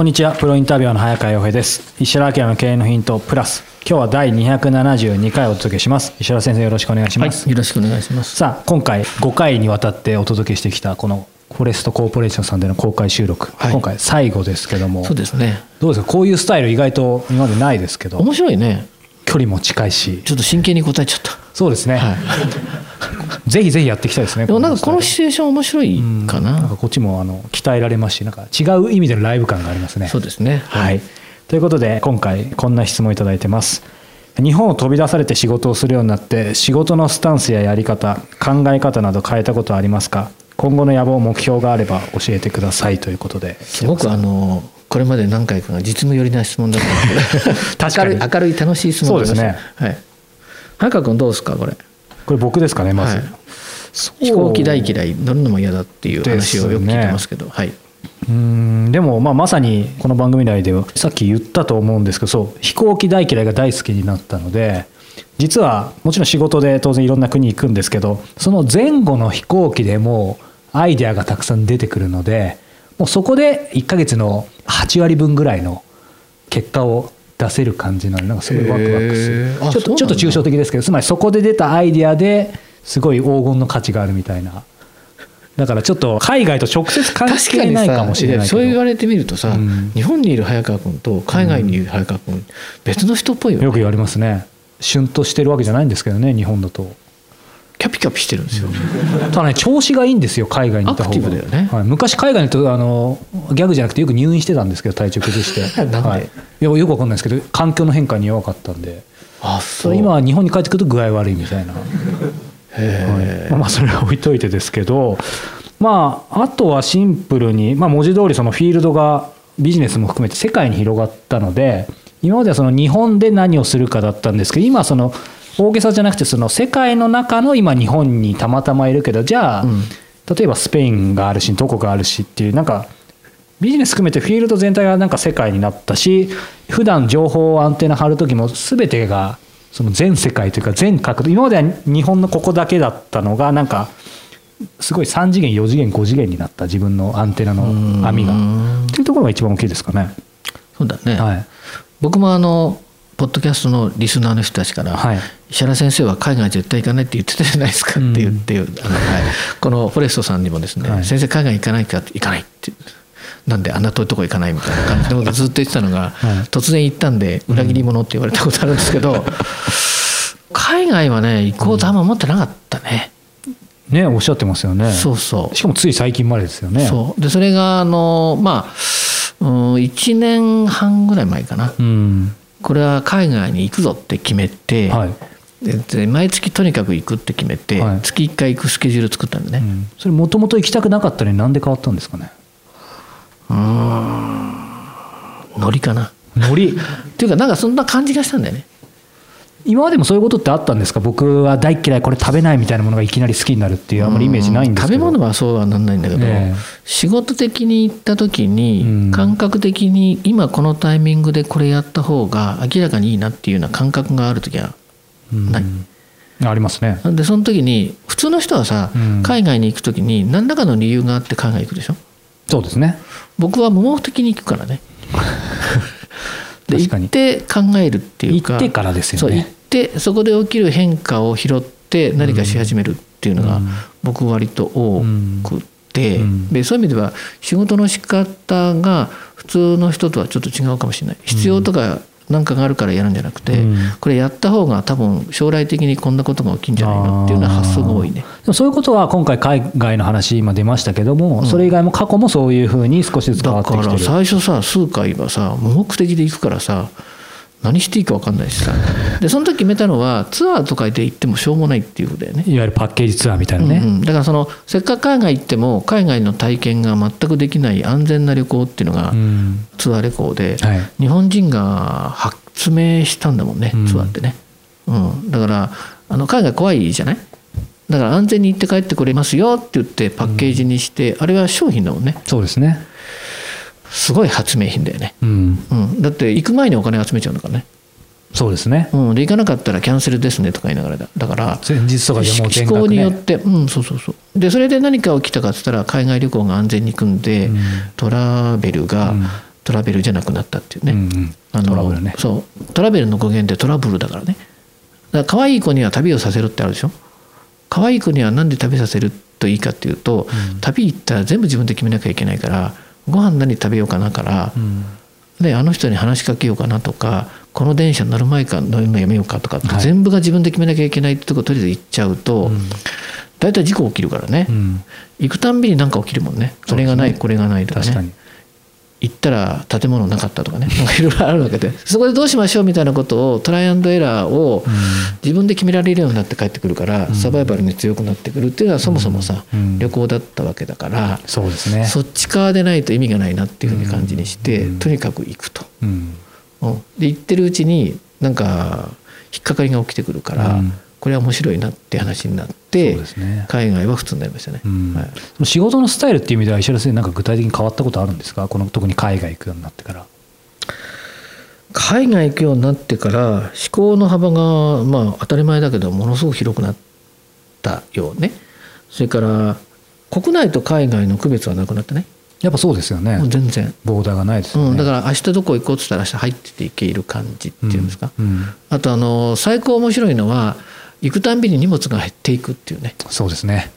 こんにちは。プロインタビュアーの早川洋平です。石原明の経営のヒントプラス。今日は第272回お届けします。石原先生よろしくお願いします、はい、よろしくお願いします。さあ今回5回にわたってお届けしてきたこのフォレストコーポレーションさんでの公開収録、はい。今回最後ですけども。そうですね。どうですか？こういうスタイル意外と今までないですけど。面白いね距離も近いし。ちょっと真剣に答えちゃった。そうですね、はい。ぜひぜひやっていきたいですね。でもなんかこのスシチュエーション面白いかタイルなんなかこっちもあの鍛えられますしなんか違う意味でのライブ感がありますね。そうですね。はい、ということで今回こんな質問いただいてます。日本を飛び出されて仕事をするようになって仕事のスタンスややり方考え方など変えたことはありますか？今後の野望目標があれば教えてくださいということで。すごくあのこれまで何回かが実務寄りな質問だったので 確かに。明るい明るい楽しい質問ですね。はい。早川君どうですかこれ？これ僕ですかねまず、はい。飛行機大嫌い乗るのも嫌だっていう話をよく聞いてますけど。はい、うーん。でもまあまさにこの番組内ではさっき言ったと思うんですけどそう飛行機大嫌いが大好きになったので実はもちろん仕事で当然いろんな国行くんですけどその前後の飛行機でもアイデアがたくさん出てくるのでもうそこで1ヶ月の8割分ぐらいの結果を出せる感じなのでなんかすごいワクワクすへるちょっとちょっと抽象的ですけどつまりそこで出たアイデアですごい黄金の価値があるみたいな。だからちょっと海外と直接関係ないかさもしれないそう言われてみるとさ、うん。日本にいる早川君と海外にいる早川君、別の人っぽいよね。よく言われますね。旬としてるわけじゃないんですけどね日本だとキャピキャピしてるんですよ、ただね調子がいいんですよ海外に行った方が。アクティブだよね。はい、昔海外に行あのギャグじゃなくてよく入院してたんですけど 体調崩して。なんではい、いやよくわかんないですけど環境の変化に弱かったんで。あそれ今は日本に帰ってくると具合悪いみたいな。へはい。まあ、それは置いといてですけど、まあ、あとはシンプルに、まあ、文字通りそのフィールドがビジネスも含めて世界に広がったので今まではその日本で何をするかだったんですけど今はその大げさじゃなくてその世界の中の今日本にたまたまいるけどじゃあ、うん。例えばスペインがあるしどこがあるしっていうなんかビジネス含めてフィールド全体がなんか世界になったし普段情報をアンテナ張る時も全てがその全世界というか全角度今までは日本のここだけだったのがなんかすごい3次元4次元5次元になった自分のアンテナの網が。うんっていうところが一番大きいですかね。そうだね、はい。僕もあのポッドキャストのリスナーの人たちから、はい。石原先生は海外絶対行かないって言ってたじゃないですかって言って、あのはい、このフォレストさんにもですね、はい。先生海外行かないかって行かないってなんであんな遠いとこ行かないみたいな感じで僕ずっと言ってたのが、はい。突然行ったんで裏切り者って言われたことあるんですけど、海外はね行こうとあんま思ってなかったね、ねおっしゃってますよね。そうそう。しかもつい最近までですよね。そう。でそれがあのまあうん1年半ぐらい前かな。うんこれは海外に行くぞって決めて、はい。毎月とにかく行くって決めて、はい。月1回行くスケジュール作ったんでね、うん。それもともと行きたくなかったのになんで変わったんですかね？うーん。ノリかな。ノリ？っていうかなんかそんな感じがしたんだよね今までもそういうことってあったんですか？僕は大嫌いこれ食べないみたいなものがいきなり好きになるっていうあん。まりイメージないんですけど。食べ物はそうはなんないんだけど、ええ。仕事的に行った時うん。に感覚的に今このタイミングでこれやった方が明らかにいいなっていうような感覚がある時はない、うんありますね。でその時に普通の人はさ、うん。海外に行く時に何らかの理由があって海外行くでしょ？そうですね。僕は無目的に行くからね で行って考えるっていうか行ってからですよそう行っねてそこで起きる変化を拾って何かし始めるっていうのがうん。僕割と多くて、うん。でそういう意味では仕事の仕方が普通の人とはちょっと違うかもしれない。必要とか何かがあるからやるんじゃなくて、うん。これやった方が多分将来的にこんなことが起きんじゃないのっていうような発想が多いね。でもそういうことは今回海外の話今出ましたけども、それ以外も過去もそういうふうに少しずつ変わだからってきてる。最初さ数回はさ無目的で行くからさ何していいか分かんないしさ。でその時決めたのはツアーとかで行ってもしょうもないっていうことだよね。いわゆるパッケージツアーみたいなね、うんうん。だからそのせっかく海外行っても海外の体験が全くできない安全な旅行っていうのがうん。ツアー旅行で、はい。日本人が発明したんだもんねうん。ツアーってね、うん、だからあの海外怖いじゃない？だから安全に行って帰ってくれますよって言ってパッケージにして、あれは商品だもんね。そうですね、すごい発明品だよね、うん、うん、だって行く前にお金集めちゃうんだからね、そうですね。うん、で行かなかったらキャンセルですねとか言いながらだ。だから前日とかでもによっねて、うん、そうそうそう。でそれで何か起きたかっつったら海外旅行が安全に行くんで、うん。トラベルがうん。トラベルじゃなくなったっていうね、うんうん。あのトラブルね。そう。トラベルの語源ってトラブルだからね。だから可愛い子には旅をさせるってあるでしょ。可愛い子には何で旅させるといいかっていうと、旅行ったら全部自分で決めなきゃいけないからご飯何食べようかなから、うん。であの人に話しかけようかなとかこの電車乗る前か乗るのやめようかとかってはい。全部が自分で決めなきゃいけないってとことりあえず行っちゃうと、大体事故起きるからね、うん。行くたんびに何か起きるもんね。それがない、これがないとかね。確かに行ったら建物なかったとかね。いろいろあるわけで。そこでどうしましょうみたいなことをトライアンドエラーを自分で決められるようになって帰ってくるから、サバイバルに強くなってくるっていうのはそもそもさ、うん。旅行だったわけだから、そうですね。そっち側でないと意味がないなっていうふうに感じにして、うん。とにかく行くと。で行ってるうちになんか引っかかりが起きてくるから、うんこれは面白いなって話になって、ね。海外は普通になりましたね。うん。はい。仕事のスタイルっていう意味では石原先生なんか具体的に変わったことあるんですか？この特に海外行くようになってから。海外行くようになってから思考の幅がまあ当たり前だけどものすごく広くなったよね。それから国内と海外の区別はなくなったね。やっぱそうですよね。全然、ボーダーがないですよね、うん、だから明日どこ行こうっつったら明日入ってていける感じっていうんですか、うん。うん。あとあの最高面白いのは行くたんびに荷物が減っていくっていうね。そうですね。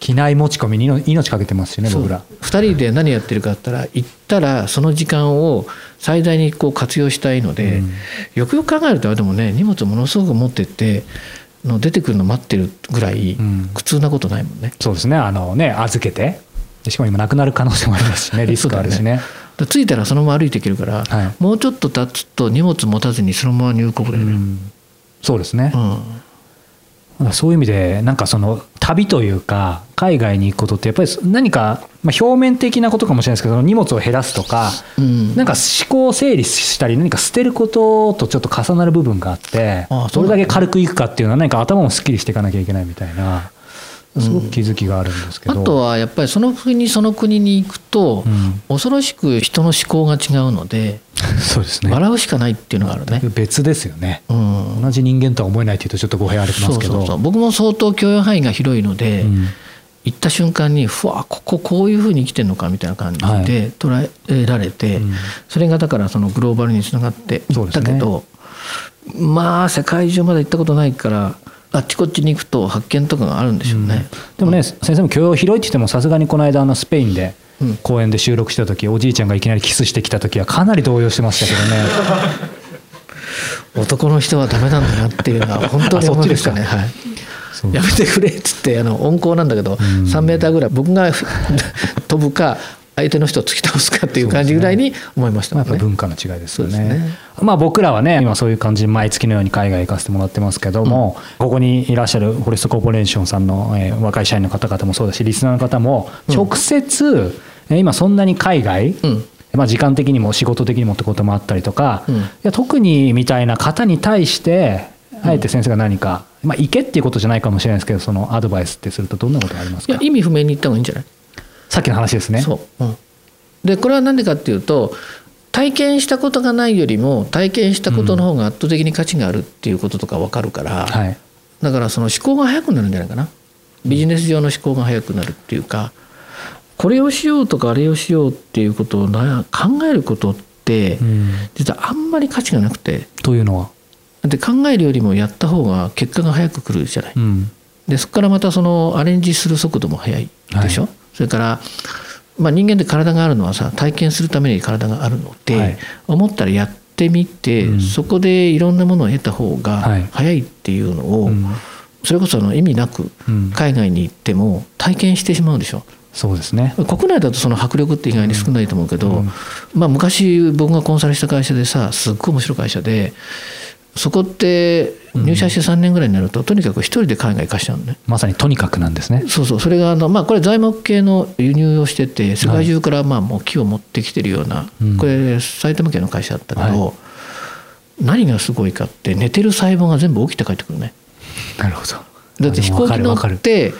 機内持ち込みに命命かけてますしね僕ら。2人で何やってるかって言ったら行ったらその時間を最大にこう活用したいので、うん。よくよく考えるとでもね荷物ものすごく持ってっての出てくるの待ってるぐらいうん。苦痛なことないもんね。そうですね。あのね預けて。でしかも今なくなる可能性もありますしね リスクあるしね。着いたらそのまま歩いていけるから、はい。もうちょっと経つと荷物持たずにそのまま入国だよね。うん。そうですね、うんそういう意味でなんかその旅というか海外に行くことってやっぱり何か、まあ、表面的なことかもしれないですけど荷物を減らすとか、うん。なんか思考を整理したり何か捨てることとちょっと重なる部分があってどれだけ軽くいくかっていうのは何か頭もすっきりしていかなきゃいけないみたいなすごく気づきがあるんですけど、あとはやっぱりその国その国に行くと、うん。恐ろしく人の思考が違うので、そうですね。笑うしかないっていうのがあるね。別ですよね。うん。同じ人間とは思えないというとちょっと語弊ありますけど。そうそうそう。僕も相当許容範囲が広いので、うん。行った瞬間にふわこここういうふうに生きてるのかみたいな感じはい。で捉えられて、うん。それがだからそのグローバルにつながっていったけど、まあ世界中まだ行ったことないからあっちこっちに行くと発見とかがあるんでしょうね。でもね、先生も許容広いって言ってもさすがにこの間あのスペインでうん。公演で収録した時、おじいちゃんがいきなりキスしてきた時はかなり動揺してましたけどね。男の人はダメなんだなっていうのは本当に思いましたね。はい。やめてくれっつってあの温厚なんだけど、3メーターぐらい僕が飛ぶか相手の人を突き倒すかっていう感じぐらいに思いましたまあ、もんね。やっぱ文化の違いですよね。ね。まあ僕らはね今そういう感じで毎月のように海外行かせてもらってますけども、ここにいらっしゃるフォレストコーポレーションさんの、えー若い社員の方々もそうだしリスナーの方も直接、えー今そんなに海外、うん。まあ、時間的にも仕事的にもってこともあったりとか、うん。いや特にみたいな方に対してあえて先生が何か、まあ、行けっていうことじゃないかもしれないですけどそのアドバイスってするとどんなことがありますか？いや意味不明に言った方がいいんじゃない？さっきの話ですね。そう、うん、でこれは何でかっていうと体験したことがないよりも体験したことの方が圧倒的に価値があるっていうこととか分かるから、はい。だからその思考が早くなるんじゃないかな。ビジネス上の思考が早くなるっていうかこれをしようとかあれをしようっていうことをな考えることってうん。実はあんまり価値がなくて。というのは、で考えるよりもやった方が結果が早く来るじゃない。うん。でそこからまたそのアレンジする速度も速いでしょ、それから、まあ、人間って体があるのはさ体験するために体があるので、はい。思ったらやってみて、うん。そこでいろんなものを得た方がはい。早いっていうのを、うん。それこそあの意味なくうん。海外に行っても体験してしまうでしょ。そうですね。国内だとその迫力って意外に少ないと思うけど、うん。まあ、昔僕がコンサルした会社でさすっごい面白い会社でそこって入社して3年ぐらいになると、とにかく一人で海外行かしちゃうのね。まさにとにかくなんですね。そうそう。それがあの、まあ、これ材木系の輸入をしてて世界中からまあもう木を持ってきてるような、うん。これ埼玉県の会社だったけど、は何がすごいかって寝てる細胞が全部起きて帰ってくるね。なるほど。だって飛行機乗って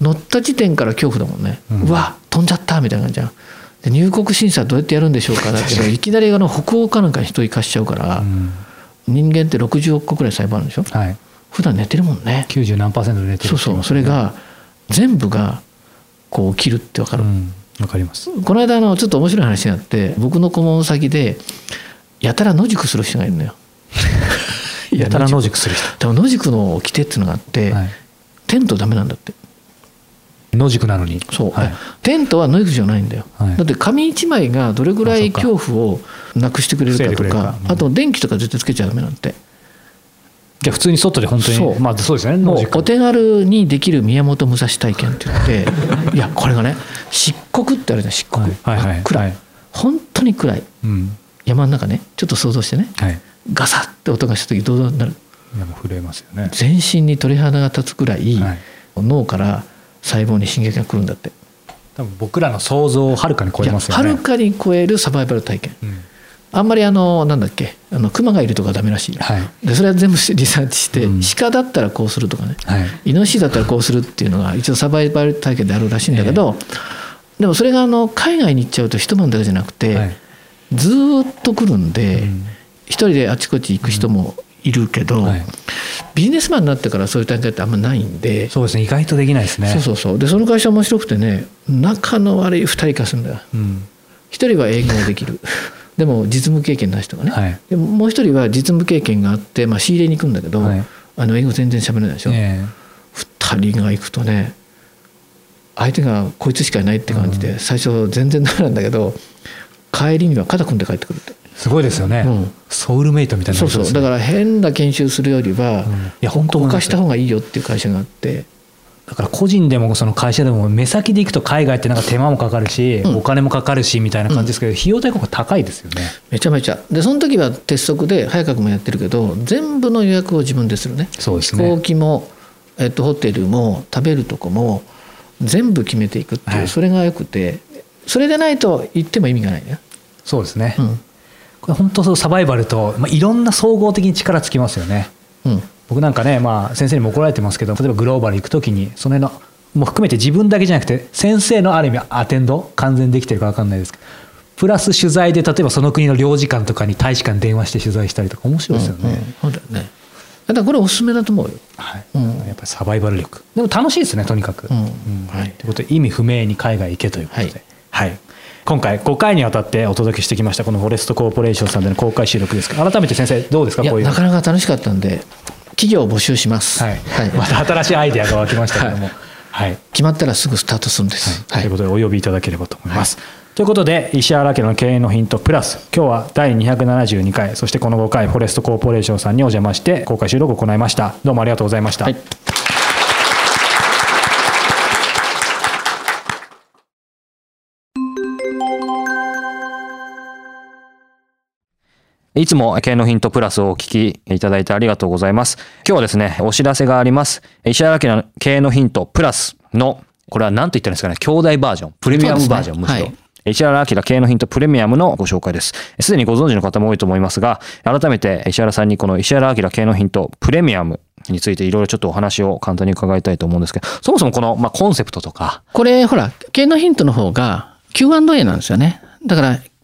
乗った時点から恐怖だもんね、ううんわ飛んじゃったみたいな感じじゃん。で入国審査どうやってやるんでしょうかだけどいきなりあの北欧かなんかに人行かしちゃうから、うん人間って60億個ぐらい細胞あるんでしょ？はい。普段寝てるもんね。90何パーセントで寝てる。そうそう。それが全部がこう起きるってわかる、うん。わかります。この間あのちょっと面白い話があって僕の顧問先でやたら野宿する人がいるのよ。やたら野宿する人。でも野宿の掟っていうのがあって、はい。テントダメなんだって野宿なのに。そう、はい。テントは野宿じゃないんだよ、はい。だって紙一枚がどれぐらい恐怖をなくしてくれるかとかうん。あと電気とか絶対つけちゃダメなんて。じゃあ普通に外で本当にそう。まあそうですよねもうお手軽にできる宮本武蔵体験って言って いやこれがね漆黒ってあるじゃん漆黒、はいはいはい。暗、はい。本当に暗い。うん。山の中ねちょっと想像してね。はい。ガサッて音がした時どうなる？いやもう震えますよね。全身に鳥肌が立つくらい、はい。脳から細胞に刺激が来るんだって。多分僕らの想像をはるかに超えますよね。はるかに超えるサバイバル体験。うん。あんまりあのなんだっけあの熊がいるとかダメらしい、はい。でそれは全部リサーチして、うん。鹿だったらこうするとかね、はい。イノシシだったらこうするっていうのが一応サバイバル体験であるらしいんだけど、でもそれがあの海外に行っちゃうと一晩だけじゃなくて、はい。ずーっと来るんで、うん。一人であちこち行く人もいるけど、はいビジネスマンになってからそういう体験ってあんまないんで。そうですね意外とできないですね。そうそうそう。でその会社面白くてね仲の悪い2人化するんだよ。うん。1人は営業できる。でも実務経験ない人がね、はい。でもう1人は実務経験があって、まあ、仕入れに行くんだけど、はい。あの英語全然喋れないでしょ、え2人が行くとね相手がこいつしかいないって感じで、最初全然ダメなんだけど帰りには肩組んで帰ってくるって。えすごいですよね。うん。ソウルメイトみたいなそうそう。だから変な研修するよりは、うん。いや本当思います他した方がいいよっていう会社があって。だから個人でもその会社でも目先で行くと海外ってなんか手間もかかるし、うん。お金もかかるしみたいな感じですけど、費用対効果高いですよね。めちゃめちゃ。でその時は鉄則で早川君もやってるけど全部の予約を自分でするね。飛そうですね。行機も、えっと、ホテルも食べるとこも全部決めていくっていう、はい。それがよくて。それでないと言っても意味がないね、そうですね、うんこれ本当そうサバイバルと、まあ、いろんな総合的に力つきますよね。うん、僕なんかね、まあ、先生にも怒られてますけど例えばグローバル行く時にその辺のもう含めて自分だけじゃなくて先生のある意味アテンド完全にできてるか分かんないですけどプラス取材で例えばその国の領事館とかに大使館に電話して取材したりとか面白いですよね、うんうん。そうだよね。だからこれおすすめだと思うよ。はい。うん。やっぱりサバイバル力。でも楽しいですねとにかく、うん。うん。はい。ということで意味不明に海外行けということで、はい。はい今回5回にわたってお届けしてきましたこのフォレストコーポレーションさんでの公開収録ですが改めて先生どうですかこういうなかなか楽しかったんで企業を募集します、はい。また新しいアイデアが湧きましたけども、はい。決まったらすぐスタートするんです、ということでお呼びいただければと思います。ということで石原家の経営のヒントプラス今日は第272回そしてこの5回フォレストコーポレーションさんにお邪魔して公開収録を行いました。どうもありがとうございました、いいつも経営のヒントプラスをお聞きいただいてありがとうございます。今日はですね、お知らせがあります。石原家の経営のヒントプラスの、これは何と言ったらいいんですかね、兄弟バージョン、プレミアムバージョン、むしろ。はい石原明経営のヒントプレミアムのご紹介です。すでにご存知の方も多いと思いますが、改めて石原さんにこの石原明経営のヒントプレミアムについていろいろちょっとお話を簡単に伺いたいと思うんですけど、そもそもこの、まあ、コンセプトとか、これほら経営のヒントの方が Q&A なんですよねだから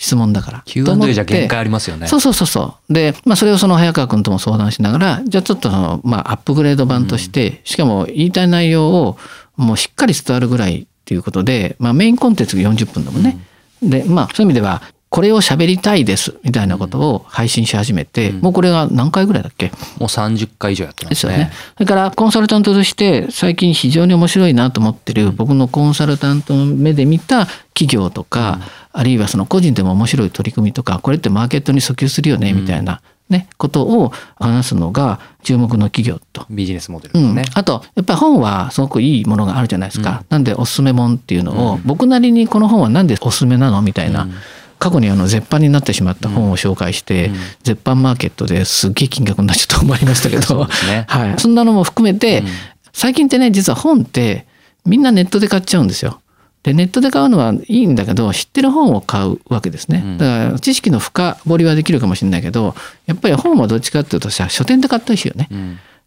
質問だから。Q&A じゃ限界ありますよね。そうそうそうそう。で、まあそれをその早川君とも相談しながら、じゃあちょっとその、まあアップグレード版として、うん、しかも言いたい内容をもうしっかり伝わるぐらいっていうことで、まあメインコンテンツが40分だもんね。うん、で、まあそういう意味では、これを喋りたいですみたいなことを配信し始めて、うん、もうこれが何回ぐらいだっけ？もう30回以上やってますね。ですよね。それからコンサルタントとして最近非常に面白いなと思ってる、僕のコンサルタントの目で見た企業とか、うん、あるいはその個人でも面白い取り組みとか、これってマーケットに訴求するよねみたいな。ね、ことを話すのが注目の企業と。ビジネスモデルですね、うん、あと、やっぱり本はすごくいいものがあるじゃないですか。うん、なんでおすすめ本っていうのを、僕なりにこの本はなんでおすすめなの？みたいな。過去にあの絶版になってしまった本を紹介して、うん、絶版マーケットですっげえ金額になっちゃったと思いましたけど、ね、はい、そんなのも含めて、うん、最近ってね実は本ってみんなネットで買っちゃうんですよ。でネットで買うのはいいんだけど知ってる本を買うわけですね。だから知識の深掘りはできるかもしれないけどやっぱり本はどっちかっていうとさ書店で買ったりしよね。うん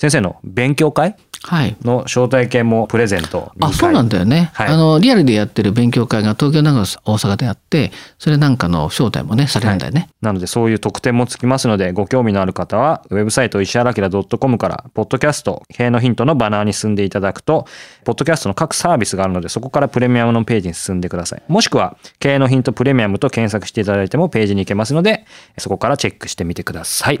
先生の勉強会？の招待券もプレゼント、はい、あそうなんだよね、はい、あのリアルでやってる勉強会が東京長野大阪であってそれなんかの招待もねされるんだよね、はい、なのでそういう特典もつきますのでご興味のある方はウェブサイト石原明 .com からポッドキャスト経営のヒントのバナーに進んでいただくとポッドキャストの各サービスがあるのでそこからプレミアムのページに進んでください。もしくは経営のヒントプレミアムと検索していただいてもページに行けますのでそこからチェックしてみてください